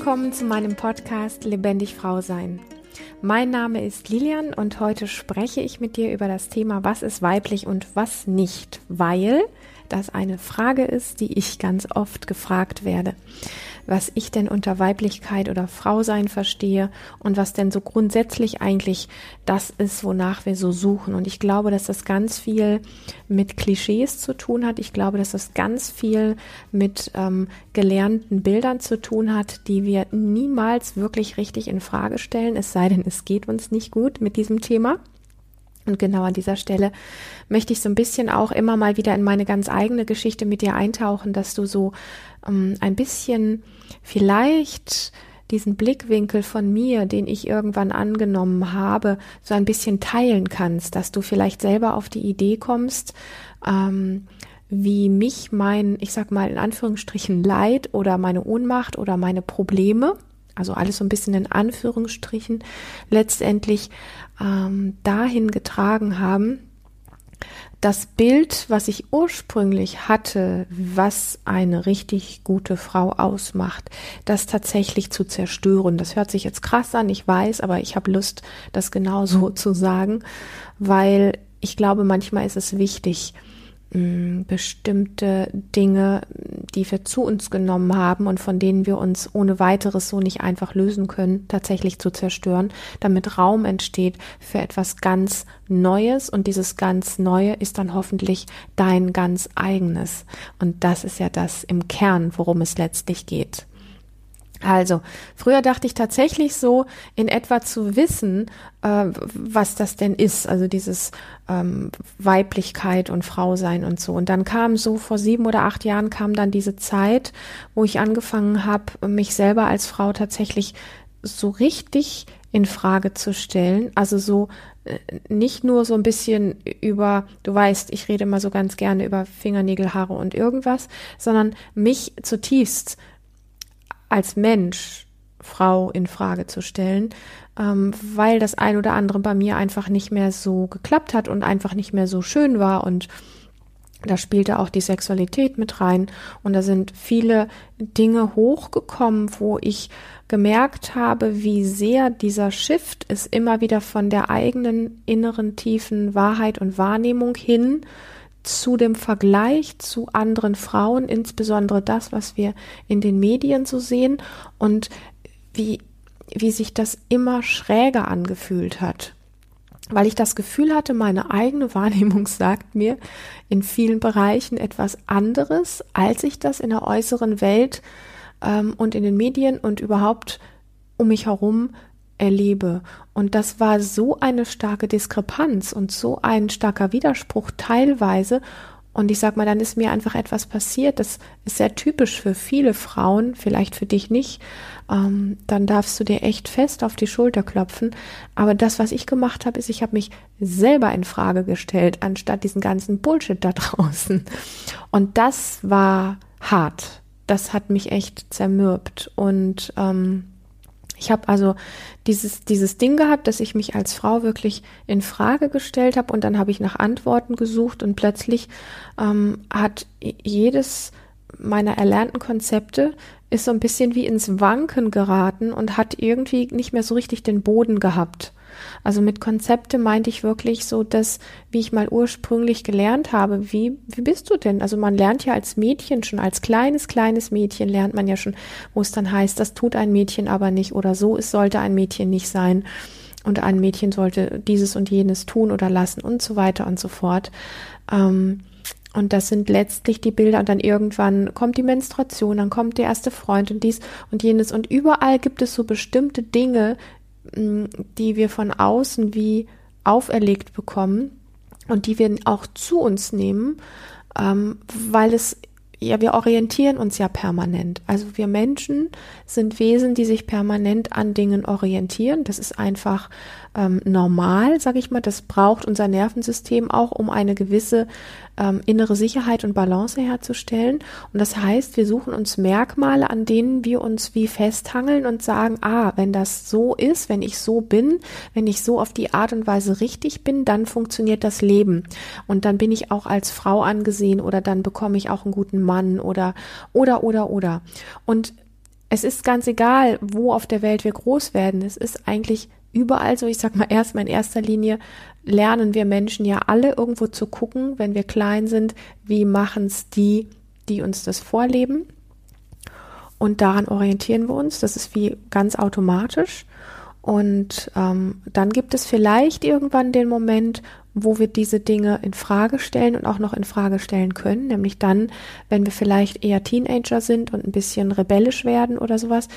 willkommen zu meinem Podcast Lebendig Frau Sein. Mein Name ist Lilian und heute spreche ich mit dir über das Thema, was ist weiblich und was nicht, weil das eine Frage ist, die ich ganz oft gefragt werde was ich denn unter Weiblichkeit oder Frausein verstehe und was denn so grundsätzlich eigentlich das ist, wonach wir so suchen. Und ich glaube, dass das ganz viel mit Klischees zu tun hat. Ich glaube, dass das ganz viel mit ähm, gelernten Bildern zu tun hat, die wir niemals wirklich richtig in Frage stellen, es sei denn, es geht uns nicht gut mit diesem Thema. Und genau an dieser Stelle möchte ich so ein bisschen auch immer mal wieder in meine ganz eigene Geschichte mit dir eintauchen, dass du so ähm, ein bisschen vielleicht diesen Blickwinkel von mir, den ich irgendwann angenommen habe, so ein bisschen teilen kannst, dass du vielleicht selber auf die Idee kommst, ähm, wie mich mein, ich sag mal in Anführungsstrichen Leid oder meine Ohnmacht oder meine Probleme, also alles so ein bisschen in Anführungsstrichen, letztendlich ähm, dahin getragen haben, das Bild, was ich ursprünglich hatte, was eine richtig gute Frau ausmacht, das tatsächlich zu zerstören. Das hört sich jetzt krass an, ich weiß, aber ich habe Lust, das genau so zu sagen, weil ich glaube, manchmal ist es wichtig, bestimmte Dinge, die wir zu uns genommen haben und von denen wir uns ohne weiteres so nicht einfach lösen können, tatsächlich zu zerstören, damit Raum entsteht für etwas ganz Neues und dieses ganz Neue ist dann hoffentlich dein ganz eigenes. Und das ist ja das im Kern, worum es letztlich geht. Also, früher dachte ich tatsächlich so, in etwa zu wissen, äh, was das denn ist, also dieses ähm, Weiblichkeit und Frausein und so. Und dann kam so vor sieben oder acht Jahren kam dann diese Zeit, wo ich angefangen habe, mich selber als Frau tatsächlich so richtig in Frage zu stellen. Also so äh, nicht nur so ein bisschen über, du weißt, ich rede mal so ganz gerne über Fingernägel, Haare und irgendwas, sondern mich zutiefst als Mensch Frau in Frage zu stellen, ähm, weil das ein oder andere bei mir einfach nicht mehr so geklappt hat und einfach nicht mehr so schön war. Und da spielte auch die Sexualität mit rein. Und da sind viele Dinge hochgekommen, wo ich gemerkt habe, wie sehr dieser Shift ist immer wieder von der eigenen inneren tiefen Wahrheit und Wahrnehmung hin zu dem Vergleich zu anderen Frauen, insbesondere das, was wir in den Medien so sehen und wie, wie sich das immer schräger angefühlt hat. Weil ich das Gefühl hatte, meine eigene Wahrnehmung sagt mir in vielen Bereichen etwas anderes, als ich das in der äußeren Welt ähm, und in den Medien und überhaupt um mich herum erlebe. Und das war so eine starke Diskrepanz und so ein starker Widerspruch teilweise. Und ich sag mal, dann ist mir einfach etwas passiert. Das ist sehr typisch für viele Frauen, vielleicht für dich nicht. Ähm, dann darfst du dir echt fest auf die Schulter klopfen. Aber das, was ich gemacht habe, ist, ich habe mich selber in Frage gestellt, anstatt diesen ganzen Bullshit da draußen. Und das war hart. Das hat mich echt zermürbt. Und ähm, ich habe also dieses, dieses Ding gehabt, dass ich mich als Frau wirklich in Frage gestellt habe und dann habe ich nach Antworten gesucht und plötzlich ähm, hat jedes meiner erlernten Konzepte ist so ein bisschen wie ins Wanken geraten und hat irgendwie nicht mehr so richtig den Boden gehabt. Also mit Konzepte meinte ich wirklich so das, wie ich mal ursprünglich gelernt habe. Wie, wie bist du denn? Also man lernt ja als Mädchen schon, als kleines, kleines Mädchen lernt man ja schon, wo es dann heißt, das tut ein Mädchen aber nicht oder so, es sollte ein Mädchen nicht sein. Und ein Mädchen sollte dieses und jenes tun oder lassen und so weiter und so fort. Ähm, und das sind letztlich die Bilder und dann irgendwann kommt die Menstruation, dann kommt der erste Freund und dies und jenes und überall gibt es so bestimmte Dinge, die wir von außen wie auferlegt bekommen und die wir auch zu uns nehmen, ähm, weil es ja, wir orientieren uns ja permanent. Also wir Menschen sind Wesen, die sich permanent an Dingen orientieren. Das ist einfach ähm, normal, sage ich mal. Das braucht unser Nervensystem auch, um eine gewisse ähm, innere Sicherheit und Balance herzustellen. Und das heißt, wir suchen uns Merkmale, an denen wir uns wie festhangeln und sagen, ah, wenn das so ist, wenn ich so bin, wenn ich so auf die Art und Weise richtig bin, dann funktioniert das Leben. Und dann bin ich auch als Frau angesehen oder dann bekomme ich auch einen guten Mann oder, oder, oder, oder. Und es ist ganz egal, wo auf der Welt wir groß werden. Es ist eigentlich überall so. Ich sag mal erstmal in erster Linie lernen wir Menschen ja alle irgendwo zu gucken, wenn wir klein sind, wie machen es die, die uns das vorleben. Und daran orientieren wir uns. Das ist wie ganz automatisch. Und ähm, dann gibt es vielleicht irgendwann den Moment, wo wir diese Dinge in Frage stellen und auch noch in Frage stellen können, nämlich dann, wenn wir vielleicht eher Teenager sind und ein bisschen rebellisch werden oder sowas,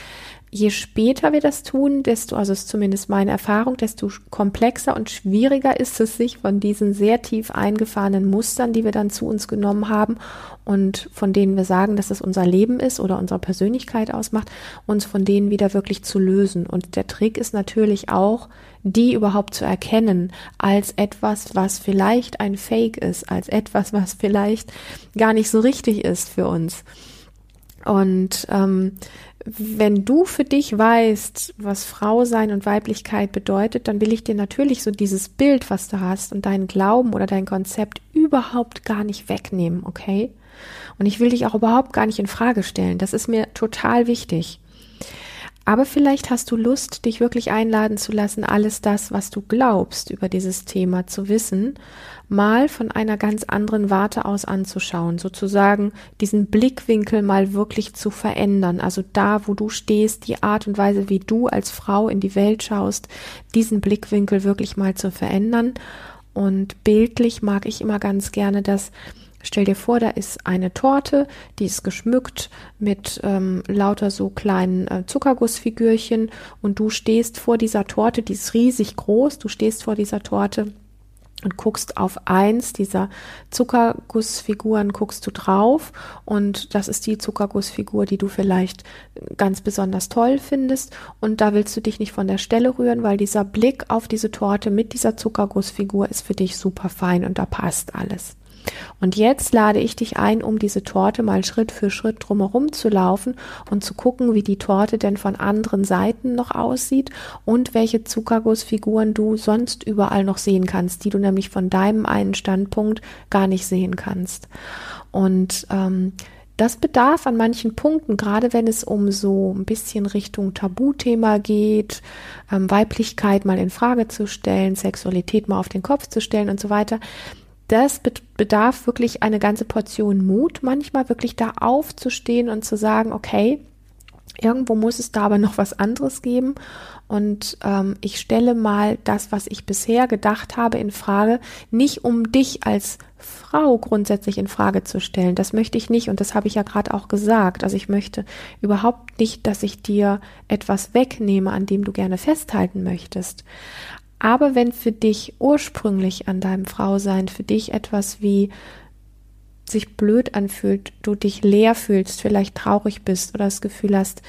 je später wir das tun, desto, also ist zumindest meine Erfahrung, desto komplexer und schwieriger ist es, sich von diesen sehr tief eingefahrenen Mustern, die wir dann zu uns genommen haben und von denen wir sagen, dass es unser Leben ist oder unsere Persönlichkeit ausmacht, uns von denen wieder wirklich zu lösen. Und der Trick ist natürlich auch, die überhaupt zu erkennen als etwas, was vielleicht ein Fake ist, als etwas, was vielleicht gar nicht so richtig ist für uns. Und ähm, wenn du für dich weißt, was Frau sein und Weiblichkeit bedeutet, dann will ich dir natürlich so dieses Bild, was du hast und deinen Glauben oder dein Konzept überhaupt gar nicht wegnehmen, okay? Und ich will dich auch überhaupt gar nicht in Frage stellen. Das ist mir total wichtig. Aber vielleicht hast du Lust, dich wirklich einladen zu lassen, alles das, was du glaubst über dieses Thema zu wissen, mal von einer ganz anderen Warte aus anzuschauen, sozusagen diesen Blickwinkel mal wirklich zu verändern. Also da, wo du stehst, die Art und Weise, wie du als Frau in die Welt schaust, diesen Blickwinkel wirklich mal zu verändern. Und bildlich mag ich immer ganz gerne das, Stell dir vor, da ist eine Torte, die ist geschmückt mit ähm, lauter so kleinen äh, Zuckergussfigürchen und du stehst vor dieser Torte, die ist riesig groß, du stehst vor dieser Torte und guckst auf eins dieser Zuckergussfiguren, guckst du drauf und das ist die Zuckergussfigur, die du vielleicht ganz besonders toll findest und da willst du dich nicht von der Stelle rühren, weil dieser Blick auf diese Torte mit dieser Zuckergussfigur ist für dich super fein und da passt alles. Und jetzt lade ich dich ein, um diese Torte mal Schritt für Schritt drumherum zu laufen und zu gucken, wie die Torte denn von anderen Seiten noch aussieht und welche Zuckergussfiguren du sonst überall noch sehen kannst, die du nämlich von deinem einen Standpunkt gar nicht sehen kannst. Und ähm, das bedarf an manchen Punkten, gerade wenn es um so ein bisschen Richtung Tabuthema geht, ähm, Weiblichkeit mal in Frage zu stellen, Sexualität mal auf den Kopf zu stellen und so weiter, das bedarf wirklich eine ganze Portion Mut, manchmal wirklich da aufzustehen und zu sagen, okay, irgendwo muss es da aber noch was anderes geben. Und ähm, ich stelle mal das, was ich bisher gedacht habe, in Frage, nicht um dich als Frau grundsätzlich in Frage zu stellen. Das möchte ich nicht und das habe ich ja gerade auch gesagt. Also ich möchte überhaupt nicht, dass ich dir etwas wegnehme, an dem du gerne festhalten möchtest. Aber wenn für dich ursprünglich an deinem Frausein für dich etwas wie sich blöd anfühlt, du dich leer fühlst, vielleicht traurig bist oder das Gefühl hast,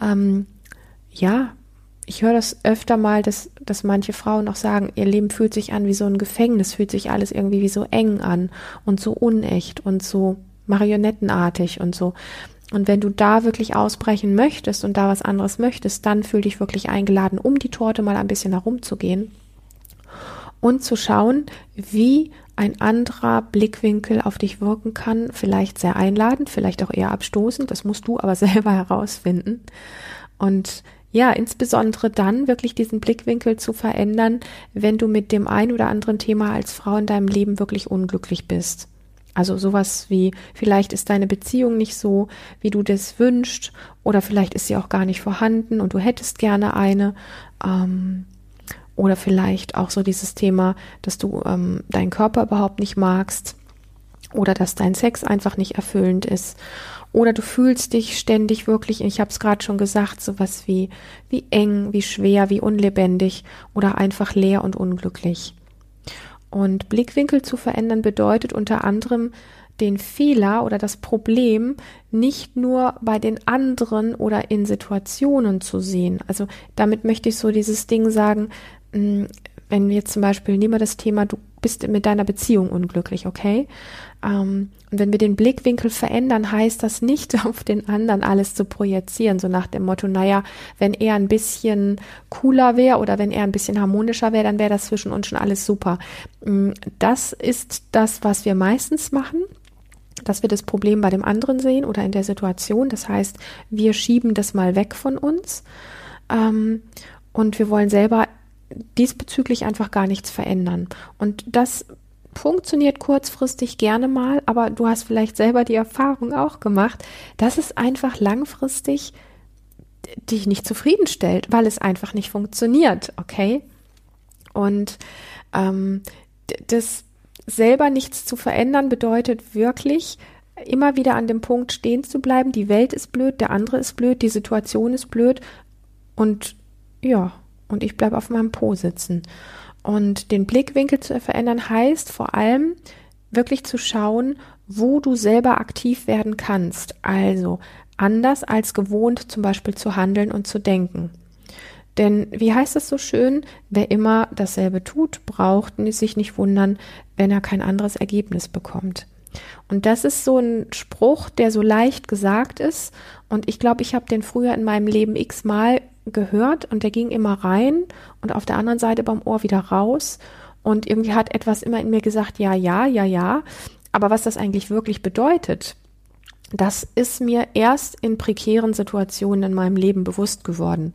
ähm, ja, ich höre das öfter mal, dass, dass manche Frauen auch sagen, ihr Leben fühlt sich an wie so ein Gefängnis, fühlt sich alles irgendwie wie so eng an und so unecht und so marionettenartig und so. Und wenn du da wirklich ausbrechen möchtest und da was anderes möchtest, dann fühl dich wirklich eingeladen, um die Torte mal ein bisschen herumzugehen und zu schauen, wie ein anderer Blickwinkel auf dich wirken kann. Vielleicht sehr einladend, vielleicht auch eher abstoßend. Das musst du aber selber herausfinden. Und ja, insbesondere dann wirklich diesen Blickwinkel zu verändern, wenn du mit dem ein oder anderen Thema als Frau in deinem Leben wirklich unglücklich bist. Also sowas wie, vielleicht ist deine Beziehung nicht so, wie du das wünschst, oder vielleicht ist sie auch gar nicht vorhanden und du hättest gerne eine. Ähm, oder vielleicht auch so dieses Thema, dass du ähm, deinen Körper überhaupt nicht magst. Oder dass dein Sex einfach nicht erfüllend ist. Oder du fühlst dich ständig wirklich, ich habe es gerade schon gesagt, sowas wie, wie eng, wie schwer, wie unlebendig oder einfach leer und unglücklich. Und Blickwinkel zu verändern bedeutet unter anderem, den Fehler oder das Problem nicht nur bei den anderen oder in Situationen zu sehen. Also damit möchte ich so dieses Ding sagen, wenn wir jetzt zum Beispiel, nehmen wir das Thema, du bist mit deiner Beziehung unglücklich, okay? Ähm, und wenn wir den Blickwinkel verändern, heißt das nicht auf den anderen alles zu projizieren, so nach dem Motto, naja, wenn er ein bisschen cooler wäre oder wenn er ein bisschen harmonischer wäre, dann wäre das zwischen uns schon alles super. Mm, das ist das, was wir meistens machen. dass wir das Problem bei dem anderen sehen oder in der Situation. Das heißt, wir schieben das mal weg von uns ähm, und wir wollen selber diesbezüglich einfach gar nichts verändern. Und das funktioniert kurzfristig gerne mal, aber du hast vielleicht selber die Erfahrung auch gemacht, dass es einfach langfristig dich nicht zufriedenstellt, weil es einfach nicht funktioniert, okay? Und ähm, das selber nichts zu verändern bedeutet wirklich, immer wieder an dem Punkt stehen zu bleiben, die Welt ist blöd, der andere ist blöd, die Situation ist blöd und ja, und ich bleibe auf meinem Po sitzen. Und den Blickwinkel zu verändern heißt vor allem wirklich zu schauen, wo du selber aktiv werden kannst. Also anders als gewohnt zum Beispiel zu handeln und zu denken. Denn wie heißt es so schön, wer immer dasselbe tut, braucht sich nicht wundern, wenn er kein anderes Ergebnis bekommt. Und das ist so ein Spruch, der so leicht gesagt ist. Und ich glaube, ich habe den früher in meinem Leben x-mal gehört und der ging immer rein und auf der anderen Seite beim Ohr wieder raus. Und irgendwie hat etwas immer in mir gesagt, ja, ja, ja, ja. Aber was das eigentlich wirklich bedeutet, das ist mir erst in prekären Situationen in meinem Leben bewusst geworden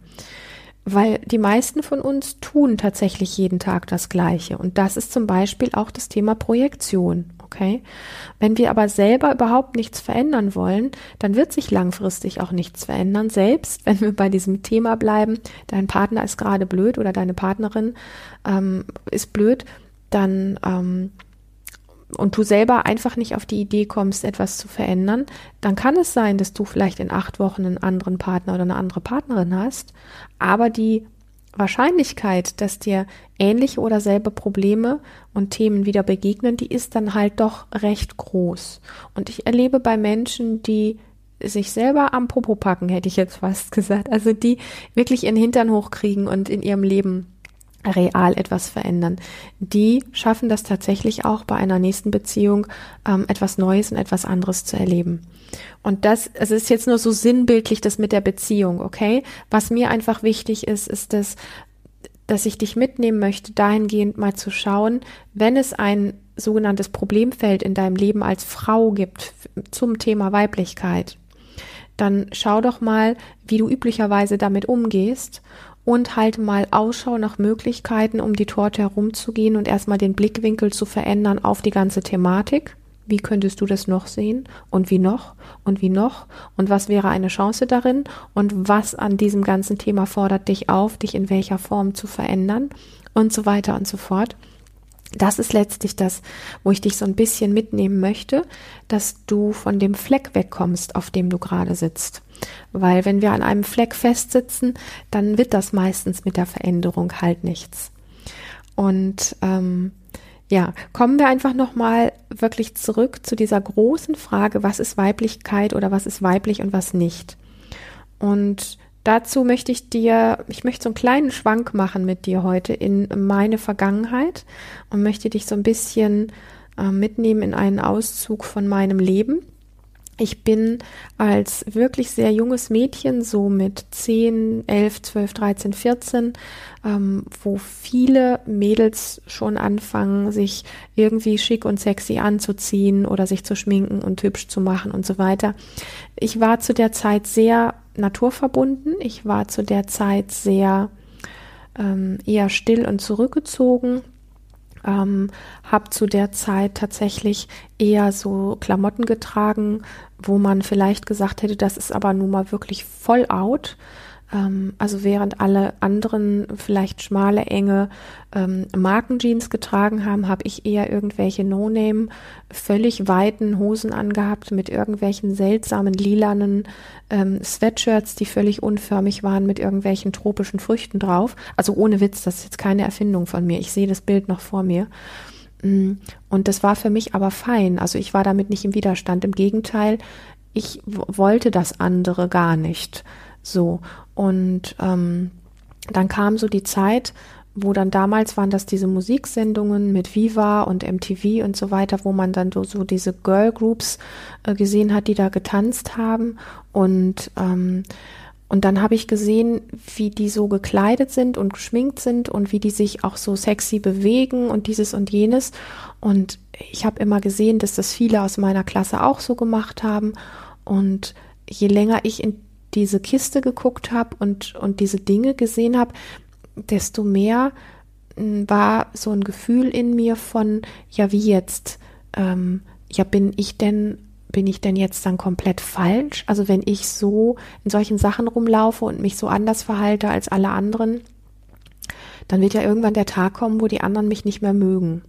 weil die meisten von uns tun tatsächlich jeden Tag das Gleiche. Und das ist zum Beispiel auch das Thema Projektion. Okay. Wenn wir aber selber überhaupt nichts verändern wollen, dann wird sich langfristig auch nichts verändern. Selbst wenn wir bei diesem Thema bleiben, dein Partner ist gerade blöd oder deine Partnerin ähm, ist blöd, dann ähm, und du selber einfach nicht auf die Idee kommst, etwas zu verändern, dann kann es sein, dass du vielleicht in acht Wochen einen anderen Partner oder eine andere Partnerin hast, aber die Wahrscheinlichkeit, dass dir ähnliche oder selbe Probleme und Themen wieder begegnen, die ist dann halt doch recht groß. Und ich erlebe bei Menschen, die sich selber am Popo packen, hätte ich jetzt fast gesagt, also die wirklich ihren Hintern hochkriegen und in ihrem Leben real etwas verändern. Die schaffen das tatsächlich auch bei einer nächsten Beziehung ähm, etwas Neues und etwas anderes zu erleben. Und das, es ist jetzt nur so sinnbildlich das mit der Beziehung, okay? Was mir einfach wichtig ist, ist das, dass ich dich mitnehmen möchte, dahingehend mal zu schauen, wenn es ein sogenanntes Problemfeld in deinem Leben als Frau gibt zum Thema Weiblichkeit, dann schau doch mal, wie du üblicherweise damit umgehst und halte mal Ausschau nach Möglichkeiten, um die Torte herumzugehen und erstmal den Blickwinkel zu verändern auf die ganze Thematik. Wie könntest du das noch sehen? Und wie noch? Und wie noch? Und was wäre eine Chance darin? Und was an diesem ganzen Thema fordert dich auf, dich in welcher Form zu verändern? Und so weiter und so fort. Das ist letztlich das, wo ich dich so ein bisschen mitnehmen möchte, dass du von dem Fleck wegkommst, auf dem du gerade sitzt. Weil wenn wir an einem Fleck festsitzen, dann wird das meistens mit der Veränderung halt nichts. Und ähm, ja, kommen wir einfach nochmal wirklich zurück zu dieser großen Frage, was ist Weiblichkeit oder was ist weiblich und was nicht. Und dazu möchte ich dir, ich möchte so einen kleinen Schwank machen mit dir heute in meine Vergangenheit und möchte dich so ein bisschen äh, mitnehmen in einen Auszug von meinem Leben. Ich bin als wirklich sehr junges Mädchen, so mit 10, 11, 12, 13, 14, ähm, wo viele Mädels schon anfangen, sich irgendwie schick und sexy anzuziehen oder sich zu schminken und hübsch zu machen und so weiter. Ich war zu der Zeit sehr naturverbunden. Ich war zu der Zeit sehr ähm, eher still und zurückgezogen ähm, habe zu der Zeit tatsächlich eher so Klamotten getragen, wo man vielleicht gesagt hätte, das ist aber nun mal wirklich voll out. Ähm, also während alle anderen vielleicht schmale, enge ähm, Markenjeans getragen haben, habe ich eher irgendwelche No-Name, völlig weiten Hosen angehabt mit irgendwelchen seltsamen lilanen ähm, Sweatshirts, die völlig unförmig waren mit irgendwelchen tropischen Früchten drauf. Also ohne Witz, das ist jetzt keine Erfindung von mir. Ich sehe das Bild noch vor mir. Mm, und das war für mich aber fein. Also ich war damit nicht im Widerstand. Im Gegenteil, ich wollte das andere gar nicht. So. Und ähm, dann kam so die Zeit, wo dann damals waren das diese Musiksendungen mit Viva und MTV und so weiter, wo man dann so, so diese Girl Groups äh, gesehen hat, die da getanzt haben. Und ähm, und dann habe ich gesehen, wie die so gekleidet sind und geschminkt sind und wie die sich auch so sexy bewegen und dieses und jenes. Und ich habe immer gesehen, dass das viele aus meiner Klasse auch so gemacht haben. Und je länger ich in diese Kiste geguckt habe und, und diese Dinge gesehen habe, desto mehr hm, war so ein Gefühl in mir von, ja, wie jetzt? Ähm, ja, bin ich denn, bin ich denn jetzt dann komplett falsch? Also wenn ich so in solchen Sachen rumlaufe und mich so anders verhalte als alle anderen, dann wird ja irgendwann der Tag kommen, wo die anderen mich nicht mehr mögen.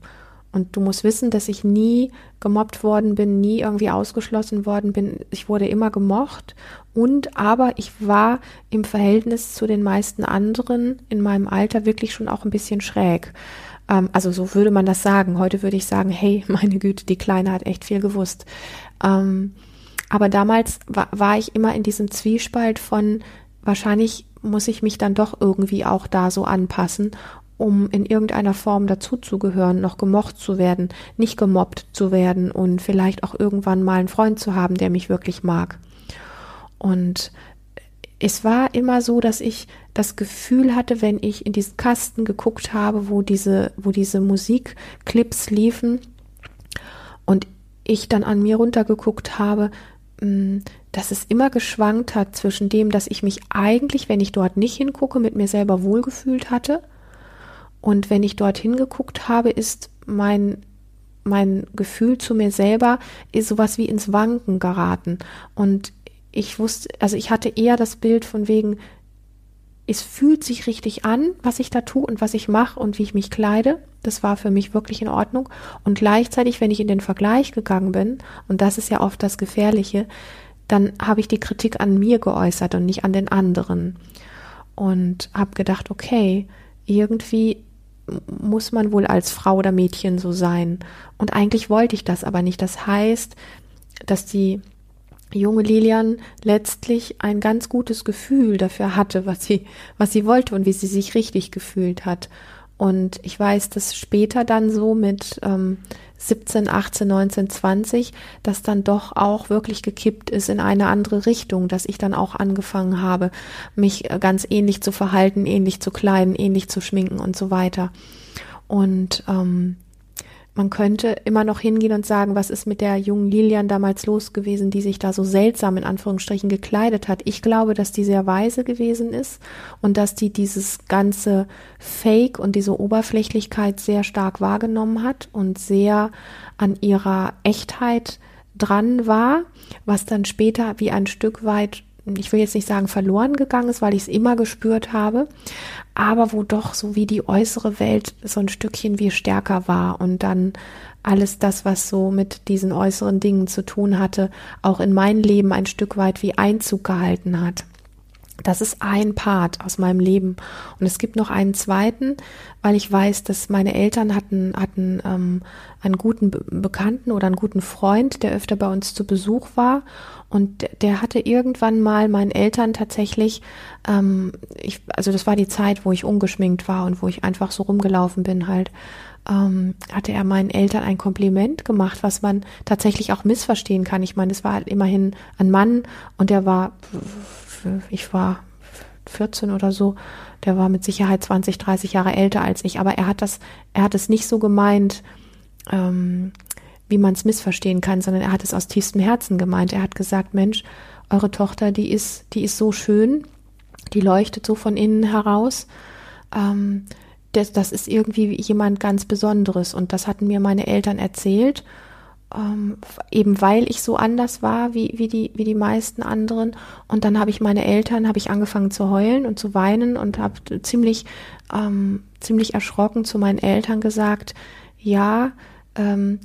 Und du musst wissen, dass ich nie gemobbt worden bin, nie irgendwie ausgeschlossen worden bin. Ich wurde immer gemocht und aber ich war im Verhältnis zu den meisten anderen in meinem Alter wirklich schon auch ein bisschen schräg. Ähm, also so würde man das sagen. Heute würde ich sagen, hey, meine Güte, die Kleine hat echt viel gewusst. Ähm, aber damals war, war ich immer in diesem Zwiespalt von wahrscheinlich muss ich mich dann doch irgendwie auch da so anpassen um in irgendeiner Form dazuzugehören, noch gemocht zu werden, nicht gemobbt zu werden und vielleicht auch irgendwann mal einen Freund zu haben, der mich wirklich mag. Und es war immer so, dass ich das Gefühl hatte, wenn ich in diesen Kasten geguckt habe, wo diese, wo diese Musikclips liefen und ich dann an mir runtergeguckt habe, mm, dass es immer geschwankt hat zwischen dem, dass ich mich eigentlich, wenn ich dort nicht hingucke, mit mir selber wohlgefühlt hatte und wenn ich dorthin geguckt habe, ist mein mein Gefühl zu mir selber ist sowas wie ins Wanken geraten. Und ich wusste, also ich hatte eher das Bild von wegen, es fühlt sich richtig an, was ich da tue und was ich mache und wie ich mich kleide. Das war für mich wirklich in Ordnung. Und gleichzeitig, wenn ich in den Vergleich gegangen bin, und das ist ja oft das Gefährliche, dann habe ich die Kritik an mir geäußert und nicht an den anderen. Und habe gedacht, okay, irgendwie muss man wohl als Frau oder Mädchen so sein. Und eigentlich wollte ich das aber nicht. Das heißt, dass die junge Lilian letztlich ein ganz gutes Gefühl dafür hatte, was sie, was sie wollte und wie sie sich richtig gefühlt hat. Und ich weiß, dass später dann so mit ähm, 17, 18, 19, 20, das dann doch auch wirklich gekippt ist in eine andere Richtung, dass ich dann auch angefangen habe, mich äh, ganz ähnlich zu verhalten, ähnlich zu kleiden, ähnlich zu schminken und so weiter. Und ähm, man könnte immer noch hingehen und sagen, was ist mit der jungen Lilian damals los gewesen, die sich da so seltsam in Anführungsstrichen gekleidet hat. Ich glaube, dass die sehr weise gewesen ist und dass die dieses ganze Fake und diese Oberflächlichkeit sehr stark wahrgenommen hat und sehr an ihrer Echtheit dran war, was dann später wie ein Stück weit ich will jetzt nicht sagen verloren gegangen ist, weil ich es immer gespürt habe, aber wo doch so wie die äußere Welt so ein Stückchen wie stärker war und dann alles das, was so mit diesen äußeren Dingen zu tun hatte, auch in mein Leben ein Stück weit wie Einzug gehalten hat. Das ist ein Part aus meinem Leben. Und es gibt noch einen zweiten, weil ich weiß, dass meine Eltern hatten, hatten ähm, einen guten Be Bekannten oder einen guten Freund, der öfter bei uns zu Besuch war. Und der hatte irgendwann mal meinen Eltern tatsächlich, ähm, ich, also das war die Zeit, wo ich ungeschminkt war und wo ich einfach so rumgelaufen bin halt, ähm, hatte er meinen Eltern ein Kompliment gemacht, was man tatsächlich auch missverstehen kann. Ich meine, es war halt immerhin ein Mann und der war ich war 14 oder so, der war mit Sicherheit 20, 30 Jahre älter als ich, aber er hat das, er hat es nicht so gemeint, ähm, wie man es missverstehen kann, sondern er hat es aus tiefstem Herzen gemeint. Er hat gesagt, Mensch, eure Tochter, die ist, die ist so schön, die leuchtet so von innen heraus. Ähm, das, das ist irgendwie jemand ganz Besonderes. Und das hatten mir meine Eltern erzählt ähm, eben weil ich so anders war wie, wie, die, wie die meisten anderen. Und dann habe ich meine Eltern, habe ich angefangen zu heulen und zu weinen und habe ziemlich, ähm, ziemlich erschrocken zu meinen Eltern gesagt, ja, ähm,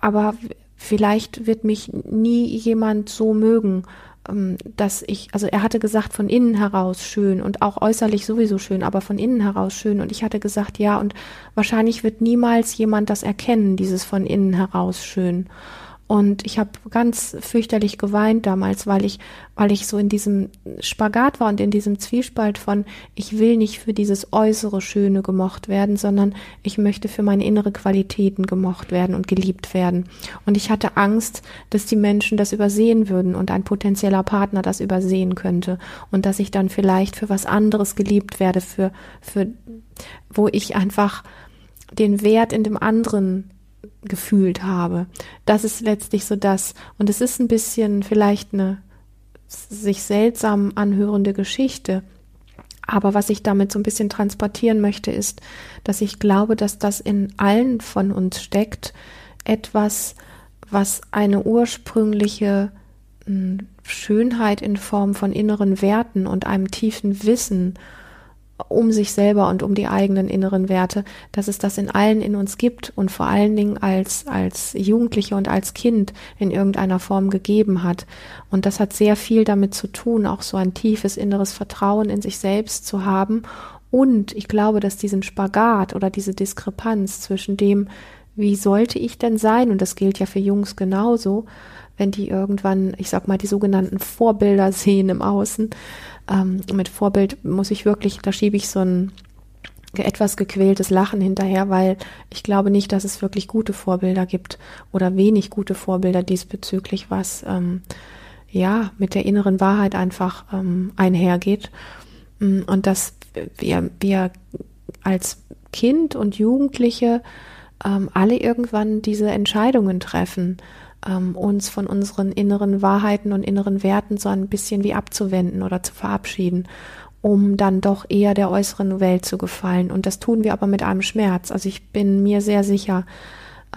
aber vielleicht wird mich nie jemand so mögen dass ich, also er hatte gesagt, von innen heraus schön und auch äußerlich sowieso schön, aber von innen heraus schön. Und ich hatte gesagt, ja, und wahrscheinlich wird niemals jemand das erkennen, dieses von innen heraus schön. Und ich habe ganz fürchterlich geweint damals, weil ich, weil ich so in diesem Spagat war und in diesem Zwiespalt von, ich will nicht für dieses äußere Schöne gemocht werden, sondern ich möchte für meine innere Qualitäten gemocht werden und geliebt werden. Und ich hatte Angst, dass die Menschen das übersehen würden und ein potenzieller Partner das übersehen könnte und dass ich dann vielleicht für was anderes geliebt werde, für, für, wo ich einfach den Wert in dem anderen gefühlt habe. Das ist letztlich so das. Und es ist ein bisschen vielleicht eine sich seltsam anhörende Geschichte. Aber was ich damit so ein bisschen transportieren möchte, ist, dass ich glaube, dass das in allen von uns steckt, etwas, was eine ursprüngliche hm, Schönheit in Form von inneren Werten und einem tiefen Wissen um sich selber und um die eigenen inneren Werte, dass es das in allen in uns gibt und vor allen Dingen als, als Jugendliche und als Kind in irgendeiner Form gegeben hat. Und das hat sehr viel damit zu tun, auch so ein tiefes inneres Vertrauen in sich selbst zu haben. Und ich glaube, dass diesen Spagat oder diese Diskrepanz zwischen dem, wie sollte ich denn sein, und das gilt ja für Jungs genauso, wenn die irgendwann, ich sag mal, die sogenannten Vorbilder sehen im Außen, ähm, mit Vorbild muss ich wirklich, da schiebe ich so ein etwas gequältes Lachen hinterher, weil ich glaube nicht, dass es wirklich gute Vorbilder gibt oder wenig gute Vorbilder diesbezüglich, was ähm, ja mit der inneren Wahrheit einfach ähm, einhergeht. Mm, und dass wir, wir als Kind und Jugendliche ähm, alle irgendwann diese Entscheidungen treffen ähm, uns von unseren inneren Wahrheiten und inneren Werten so ein bisschen wie abzuwenden oder zu verabschieden, um dann doch eher der äußeren Welt zu gefallen. Und das tun wir aber mit einem Schmerz. Also ich bin mir sehr sicher,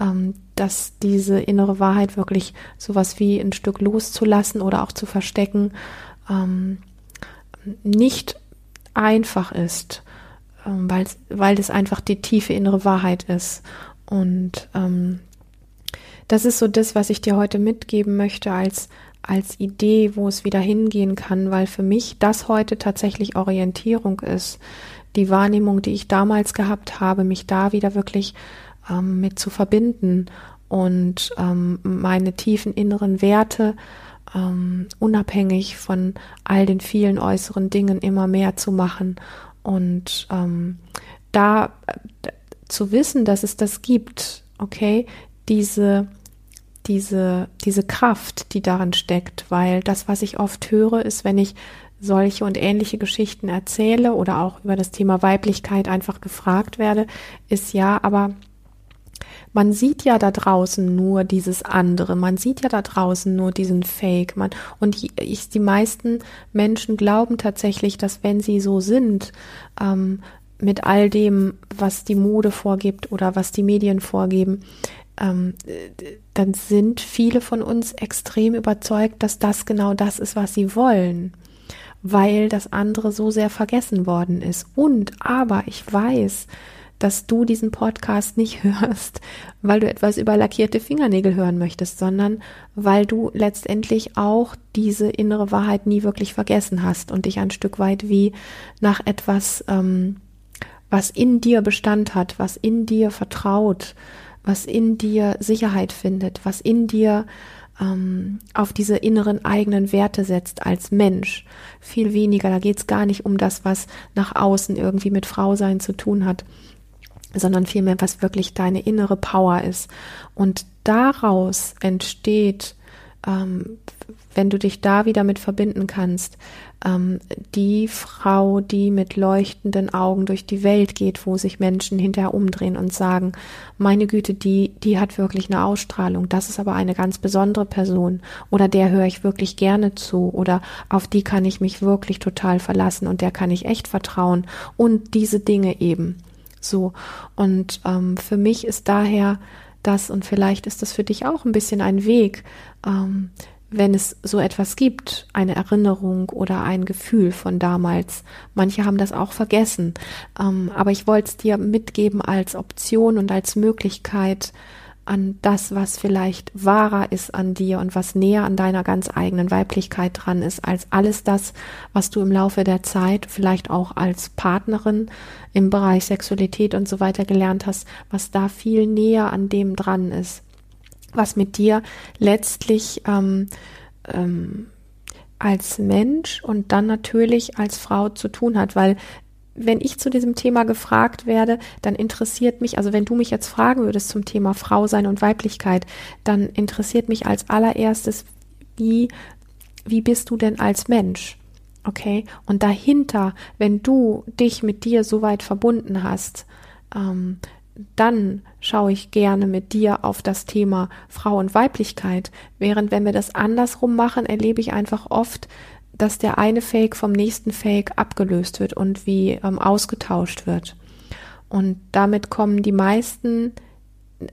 ähm, dass diese innere Wahrheit wirklich sowas wie ein Stück loszulassen oder auch zu verstecken ähm, nicht einfach ist, ähm, weil, es einfach die tiefe innere Wahrheit ist. Und ähm, das ist so das, was ich dir heute mitgeben möchte als, als Idee, wo es wieder hingehen kann, weil für mich das heute tatsächlich Orientierung ist. Die Wahrnehmung, die ich damals gehabt habe, mich da wieder wirklich ähm, mit zu verbinden und ähm, meine tiefen inneren Werte ähm, unabhängig von all den vielen äußeren Dingen immer mehr zu machen und ähm, da äh, zu wissen, dass es das gibt, okay, diese, diese, diese Kraft, die darin steckt, weil das, was ich oft höre, ist, wenn ich solche und ähnliche Geschichten erzähle oder auch über das Thema Weiblichkeit einfach gefragt werde, ist ja, aber man sieht ja da draußen nur dieses andere, man sieht ja da draußen nur diesen Fake. Man, und ich, die meisten Menschen glauben tatsächlich, dass wenn sie so sind, ähm, mit all dem, was die Mode vorgibt oder was die Medien vorgeben, ähm, dann sind viele von uns extrem überzeugt, dass das genau das ist, was sie wollen, weil das andere so sehr vergessen worden ist. Und aber ich weiß, dass du diesen Podcast nicht hörst, weil du etwas über lackierte Fingernägel hören möchtest, sondern weil du letztendlich auch diese innere Wahrheit nie wirklich vergessen hast und dich ein Stück weit wie nach etwas, ähm, was in dir Bestand hat, was in dir vertraut, was in dir Sicherheit findet, was in dir ähm, auf diese inneren eigenen Werte setzt als Mensch. Viel weniger, da geht es gar nicht um das, was nach außen irgendwie mit Frausein zu tun hat, sondern vielmehr, was wirklich deine innere Power ist. Und daraus entsteht, ähm, wenn du dich da wieder mit verbinden kannst, ähm, die Frau, die mit leuchtenden Augen durch die Welt geht, wo sich Menschen hinterher umdrehen und sagen, meine Güte, die, die hat wirklich eine Ausstrahlung, das ist aber eine ganz besondere Person oder der höre ich wirklich gerne zu oder auf die kann ich mich wirklich total verlassen und der kann ich echt vertrauen und diese Dinge eben. So. Und ähm, für mich ist daher das, und vielleicht ist das für dich auch ein bisschen ein Weg, ähm, wenn es so etwas gibt, eine Erinnerung oder ein Gefühl von damals. Manche haben das auch vergessen. Ähm, aber ich wollte es dir mitgeben als Option und als Möglichkeit an das, was vielleicht wahrer ist an dir und was näher an deiner ganz eigenen Weiblichkeit dran ist, als alles das, was du im Laufe der Zeit vielleicht auch als Partnerin im Bereich Sexualität und so weiter gelernt hast, was da viel näher an dem dran ist was mit dir letztlich ähm, ähm, als Mensch und dann natürlich als Frau zu tun hat, weil wenn ich zu diesem Thema gefragt werde, dann interessiert mich, also wenn du mich jetzt fragen würdest zum Thema Frau sein und Weiblichkeit, dann interessiert mich als allererstes, wie, wie bist du denn als Mensch? Okay? Und dahinter, wenn du dich mit dir so weit verbunden hast, ähm, dann schaue ich gerne mit dir auf das Thema Frau und Weiblichkeit. Während wenn wir das andersrum machen, erlebe ich einfach oft, dass der eine Fake vom nächsten Fake abgelöst wird und wie ähm, ausgetauscht wird. Und damit kommen die meisten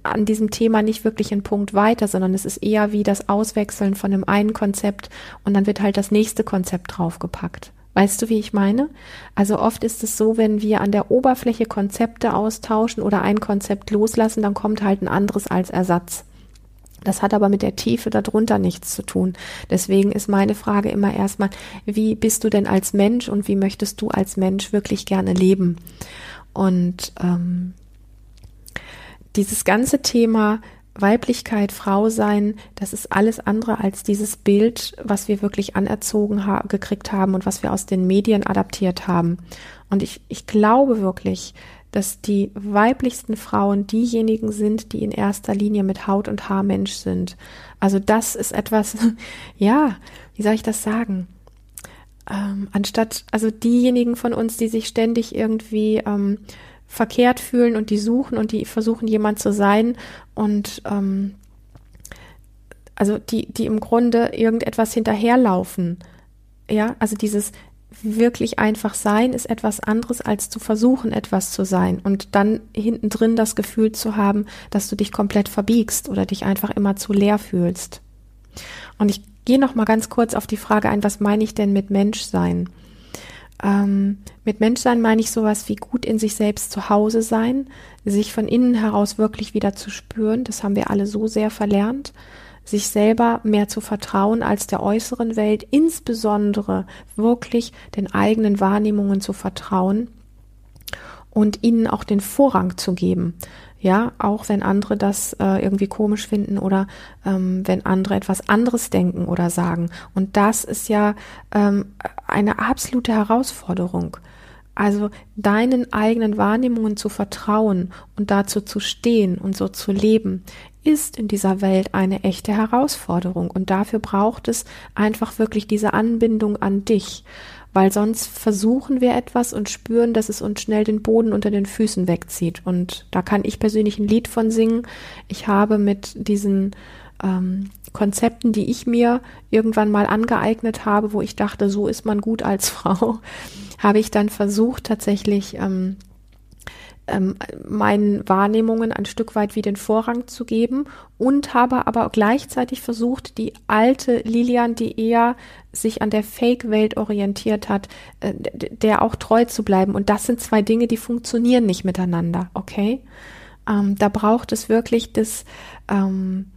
an diesem Thema nicht wirklich einen Punkt weiter, sondern es ist eher wie das Auswechseln von dem einen Konzept und dann wird halt das nächste Konzept draufgepackt. Weißt du, wie ich meine? Also oft ist es so, wenn wir an der Oberfläche Konzepte austauschen oder ein Konzept loslassen, dann kommt halt ein anderes als Ersatz. Das hat aber mit der Tiefe darunter nichts zu tun. Deswegen ist meine Frage immer erstmal, wie bist du denn als Mensch und wie möchtest du als Mensch wirklich gerne leben? Und ähm, dieses ganze Thema Weiblichkeit, Frau sein, das ist alles andere als dieses Bild, was wir wirklich anerzogen ha gekriegt haben und was wir aus den Medien adaptiert haben. Und ich, ich glaube wirklich, dass die weiblichsten Frauen diejenigen sind, die in erster Linie mit Haut und Haar Mensch sind. Also das ist etwas, ja, wie soll ich das sagen? Ähm, anstatt, also diejenigen von uns, die sich ständig irgendwie ähm, verkehrt fühlen und die suchen und die versuchen jemand zu sein und ähm, also die, die im Grunde irgendetwas hinterherlaufen. Ja, also dieses wirklich einfach sein ist etwas anderes als zu versuchen, etwas zu sein und dann hinten drin das Gefühl zu haben, dass du dich komplett verbiegst oder dich einfach immer zu leer fühlst. Und ich gehe noch mal ganz kurz auf die Frage ein, was meine ich denn mit Menschsein? Ähm, mit Menschsein meine ich sowas wie gut in sich selbst zu Hause sein, sich von innen heraus wirklich wieder zu spüren. Das haben wir alle so sehr verlernt sich selber mehr zu vertrauen als der äußeren Welt, insbesondere wirklich den eigenen Wahrnehmungen zu vertrauen und ihnen auch den Vorrang zu geben. Ja, auch wenn andere das äh, irgendwie komisch finden oder ähm, wenn andere etwas anderes denken oder sagen. Und das ist ja ähm, eine absolute Herausforderung. Also deinen eigenen Wahrnehmungen zu vertrauen und dazu zu stehen und so zu leben, ist in dieser Welt eine echte Herausforderung. Und dafür braucht es einfach wirklich diese Anbindung an dich weil sonst versuchen wir etwas und spüren, dass es uns schnell den Boden unter den Füßen wegzieht. Und da kann ich persönlich ein Lied von singen. Ich habe mit diesen ähm, Konzepten, die ich mir irgendwann mal angeeignet habe, wo ich dachte, so ist man gut als Frau, habe ich dann versucht, tatsächlich ähm, ähm, meinen Wahrnehmungen ein Stück weit wie den Vorrang zu geben und habe aber gleichzeitig versucht, die alte Lilian, die eher sich an der Fake-Welt orientiert hat, äh, der auch treu zu bleiben. Und das sind zwei Dinge, die funktionieren nicht miteinander, okay? Ähm, da braucht es wirklich das, ähm,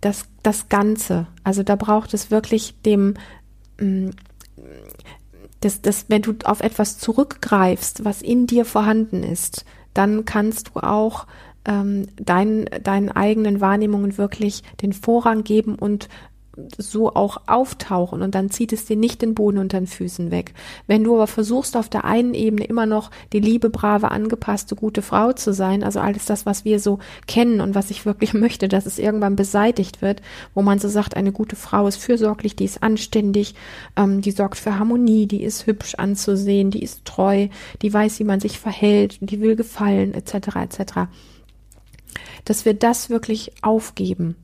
das, das Ganze. Also da braucht es wirklich dem, mm, das, das, wenn du auf etwas zurückgreifst, was in dir vorhanden ist, dann kannst du auch ähm, dein, deinen eigenen Wahrnehmungen wirklich den Vorrang geben und so auch auftauchen und dann zieht es dir nicht den Boden unter den Füßen weg. Wenn du aber versuchst, auf der einen Ebene immer noch die liebe, brave, angepasste, gute Frau zu sein, also alles das, was wir so kennen und was ich wirklich möchte, dass es irgendwann beseitigt wird, wo man so sagt, eine gute Frau ist fürsorglich, die ist anständig, ähm, die sorgt für Harmonie, die ist hübsch anzusehen, die ist treu, die weiß, wie man sich verhält, die will gefallen, etc., etc., dass wir das wirklich aufgeben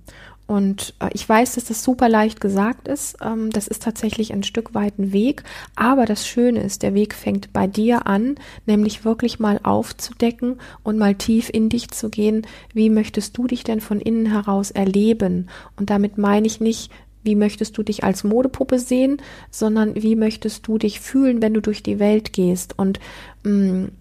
und äh, ich weiß, dass das super leicht gesagt ist. Ähm, das ist tatsächlich ein Stück weit ein Weg. Aber das Schöne ist, der Weg fängt bei dir an, nämlich wirklich mal aufzudecken und mal tief in dich zu gehen. Wie möchtest du dich denn von innen heraus erleben? Und damit meine ich nicht, wie möchtest du dich als Modepuppe sehen, sondern wie möchtest du dich fühlen, wenn du durch die Welt gehst? Und mh, mm,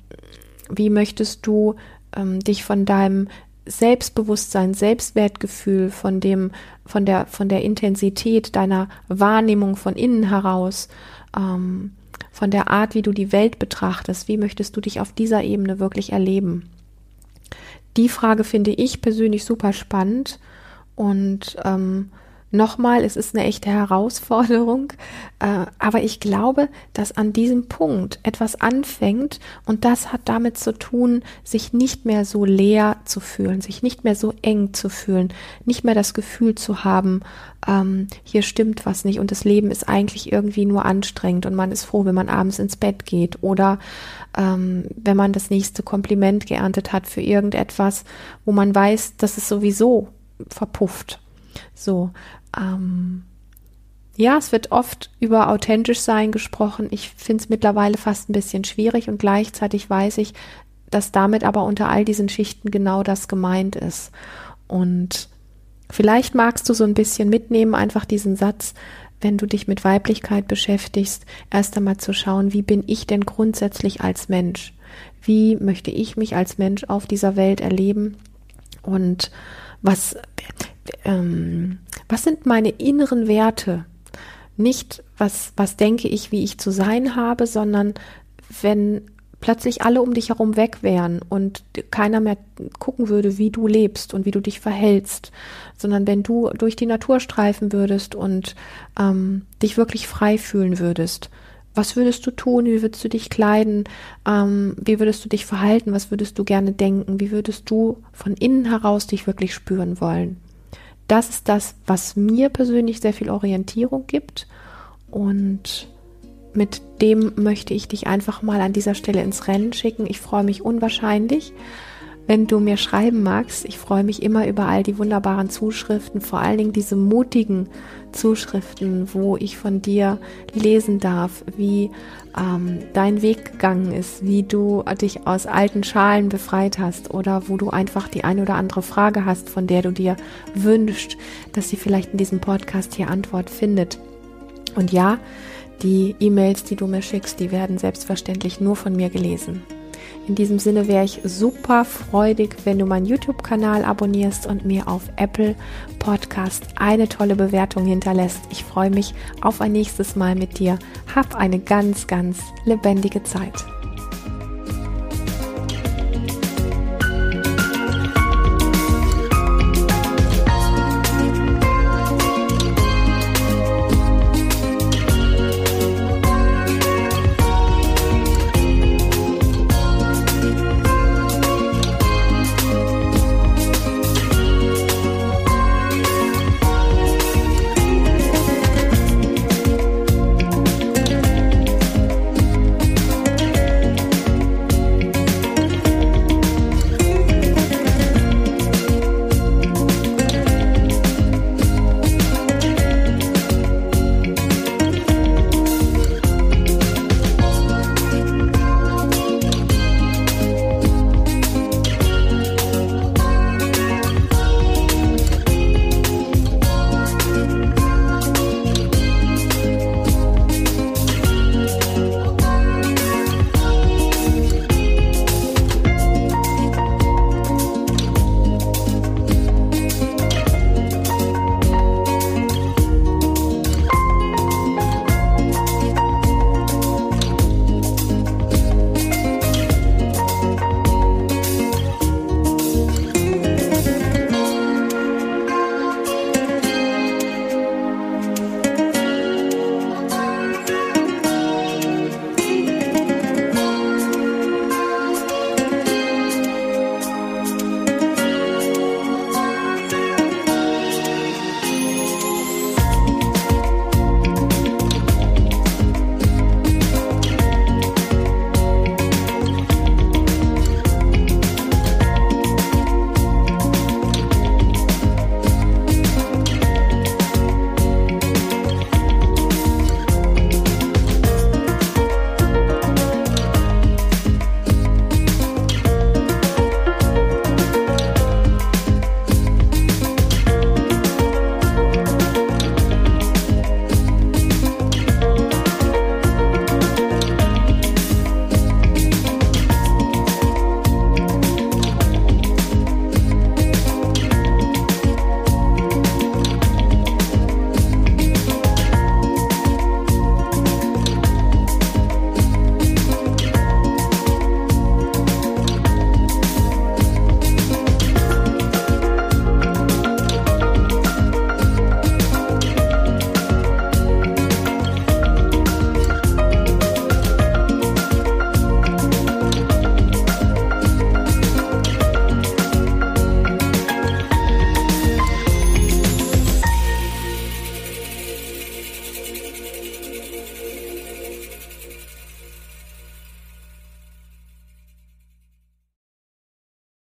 wie möchtest du ähm, dich von deinem Selbstbewusstsein, Selbstwertgefühl, von dem, von der, von der Intensität deiner Wahrnehmung von innen heraus, ähm, von der Art, wie du die Welt betrachtest, wie möchtest du dich auf dieser Ebene wirklich erleben? Die Frage finde ich persönlich super spannend und ähm, Nochmal, es ist eine echte Herausforderung, äh, aber ich glaube, dass an diesem Punkt etwas anfängt und das hat damit zu tun, sich nicht mehr so leer zu fühlen, sich nicht mehr so eng zu fühlen, nicht mehr das Gefühl zu haben, ähm, hier stimmt was nicht und das Leben ist eigentlich irgendwie nur anstrengend und man ist froh, wenn man abends ins Bett geht oder ähm, wenn man das nächste Kompliment geerntet hat für irgendetwas, wo man weiß, dass es sowieso verpufft. So, ähm, ja, es wird oft über authentisch sein gesprochen. Ich finde es mittlerweile fast ein bisschen schwierig und gleichzeitig weiß ich, dass damit aber unter all diesen Schichten genau das gemeint ist. Und vielleicht magst du so ein bisschen mitnehmen, einfach diesen Satz, wenn du dich mit Weiblichkeit beschäftigst, erst einmal zu schauen, wie bin ich denn grundsätzlich als Mensch? Wie möchte ich mich als Mensch auf dieser Welt erleben? Und was, ähm, was sind meine inneren Werte? Nicht, was, was denke ich, wie ich zu sein habe, sondern wenn plötzlich alle um dich herum weg wären und keiner mehr gucken würde, wie du lebst und wie du dich verhältst, sondern wenn du durch die Natur streifen würdest und ähm, dich wirklich frei fühlen würdest, was würdest du tun? Wie würdest du dich kleiden? Ähm, wie würdest du dich verhalten? Was würdest du gerne denken? Wie würdest du von innen heraus dich wirklich spüren wollen? Das ist das, was mir persönlich sehr viel Orientierung gibt und mit dem möchte ich dich einfach mal an dieser Stelle ins Rennen schicken. Ich freue mich unwahrscheinlich, wenn du mir schreiben magst. Ich freue mich immer über all die wunderbaren Zuschriften, vor allen Dingen diese mutigen Zuschriften, wo ich von dir lesen darf, wie ähm, dein Weg gegangen ist, wie du dich aus alten Schalen befreit hast oder wo du einfach die eine oder andere Frage hast, von der du dir wünschst, dass sie vielleicht in diesem Podcast hier Antwort findet. Und ja, die E-Mails, die du mir schickst, die werden selbstverständlich nur von mir gelesen. In diesem Sinne wäre ich super freudig, wenn du meinen YouTube-Kanal abonnierst und mir auf Apple Podcast eine tolle Bewertung hinterlässt. Ich freue mich auf ein nächstes Mal mit dir. Hab eine ganz, ganz lebendige Zeit.